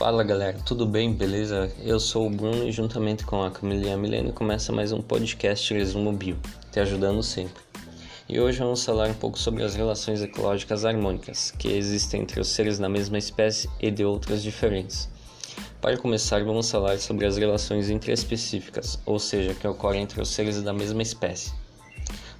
Fala galera, tudo bem? Beleza? Eu sou o Bruno e juntamente com a Camila e a Milene começa mais um podcast Resumo Bio, te ajudando sempre. E hoje vamos falar um pouco sobre as relações ecológicas harmônicas que existem entre os seres da mesma espécie e de outras diferentes. Para começar, vamos falar sobre as relações intraespecíficas, ou seja, que ocorrem entre os seres da mesma espécie.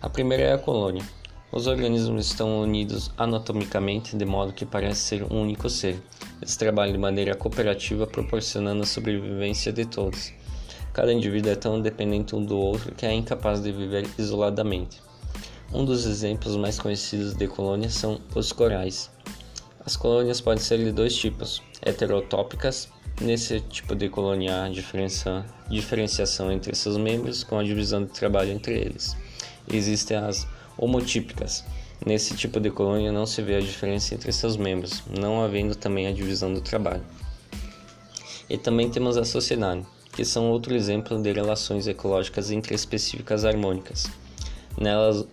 A primeira é a colônia. Os organismos estão unidos anatomicamente de modo que parece ser um único ser. Eles trabalham de maneira cooperativa, proporcionando a sobrevivência de todos. Cada indivíduo é tão dependente um do outro que é incapaz de viver isoladamente. Um dos exemplos mais conhecidos de colônias são os corais. As colônias podem ser de dois tipos: heterotópicas. Nesse tipo de colônia há diferença, diferenciação entre seus membros, com a divisão de trabalho entre eles. Existem as homotípicas. Nesse tipo de colônia não se vê a diferença entre seus membros, não havendo também a divisão do trabalho. E também temos a sociedade, que são outro exemplo de relações ecológicas intraespecíficas harmônicas. Nelas,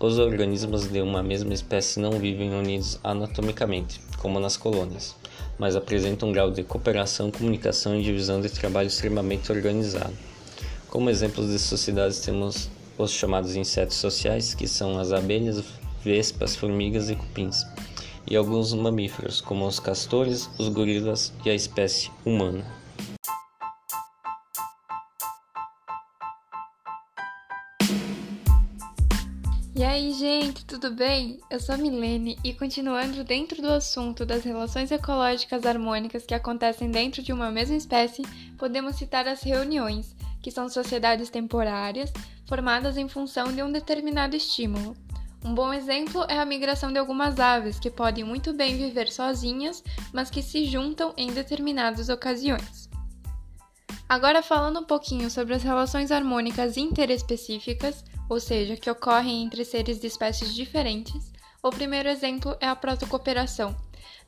os organismos de uma mesma espécie não vivem unidos anatomicamente, como nas colônias, mas apresentam um grau de cooperação, comunicação e divisão de trabalho extremamente organizado. Como exemplos de sociedades temos os chamados insetos sociais, que são as abelhas, vespas, formigas e cupins, e alguns mamíferos, como os castores, os gorilas e a espécie humana. E aí, gente, tudo bem? Eu sou a Milene e continuando dentro do assunto das relações ecológicas harmônicas que acontecem dentro de uma mesma espécie, podemos citar as reuniões, que são sociedades temporárias formadas em função de um determinado estímulo. Um bom exemplo é a migração de algumas aves, que podem muito bem viver sozinhas, mas que se juntam em determinadas ocasiões. Agora, falando um pouquinho sobre as relações harmônicas interespecíficas, ou seja, que ocorrem entre seres de espécies diferentes, o primeiro exemplo é a protocooperação,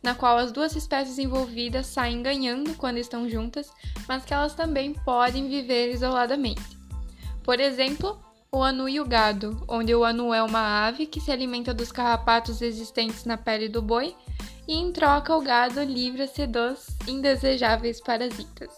na qual as duas espécies envolvidas saem ganhando quando estão juntas, mas que elas também podem viver isoladamente. Por exemplo, o anu e o gado, onde o anu é uma ave que se alimenta dos carrapatos existentes na pele do boi e em troca o gado livra-se dos indesejáveis parasitas.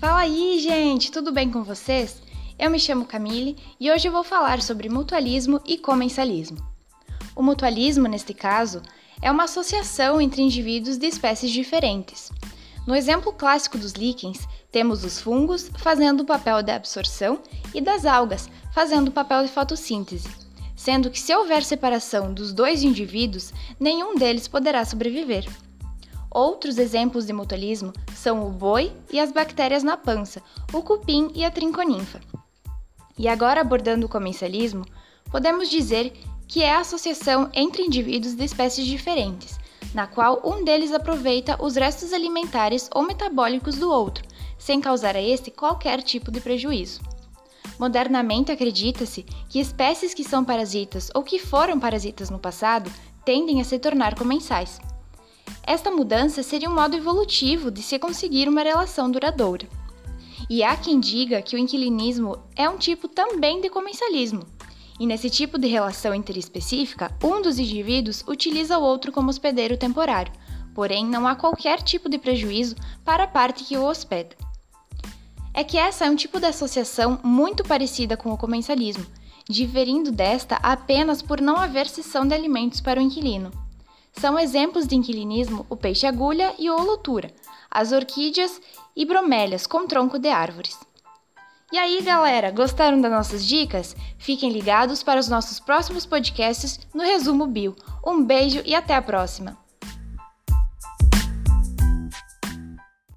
Fala aí, gente, tudo bem com vocês? Eu me chamo Camille e hoje eu vou falar sobre mutualismo e comensalismo. O mutualismo, neste caso, é uma associação entre indivíduos de espécies diferentes. No exemplo clássico dos líquens, temos os fungos fazendo o papel da absorção e das algas fazendo o papel de fotossíntese, sendo que se houver separação dos dois indivíduos, nenhum deles poderá sobreviver. Outros exemplos de mutualismo são o boi e as bactérias na pança, o cupim e a trinconinfa. E agora abordando o comensalismo, podemos dizer que é a associação entre indivíduos de espécies diferentes, na qual um deles aproveita os restos alimentares ou metabólicos do outro, sem causar a este qualquer tipo de prejuízo. Modernamente acredita-se que espécies que são parasitas ou que foram parasitas no passado tendem a se tornar comensais. Esta mudança seria um modo evolutivo de se conseguir uma relação duradoura. E há quem diga que o inquilinismo é um tipo também de comensalismo, e nesse tipo de relação interespecífica, um dos indivíduos utiliza o outro como hospedeiro temporário, porém não há qualquer tipo de prejuízo para a parte que o hospeda. É que essa é um tipo de associação muito parecida com o comensalismo, diferindo desta apenas por não haver cessão de alimentos para o inquilino. São exemplos de inquilinismo o peixe-agulha e o holotura, as orquídeas e bromélias com tronco de árvores. E aí, galera, gostaram das nossas dicas? Fiquem ligados para os nossos próximos podcasts no Resumo Bio. Um beijo e até a próxima!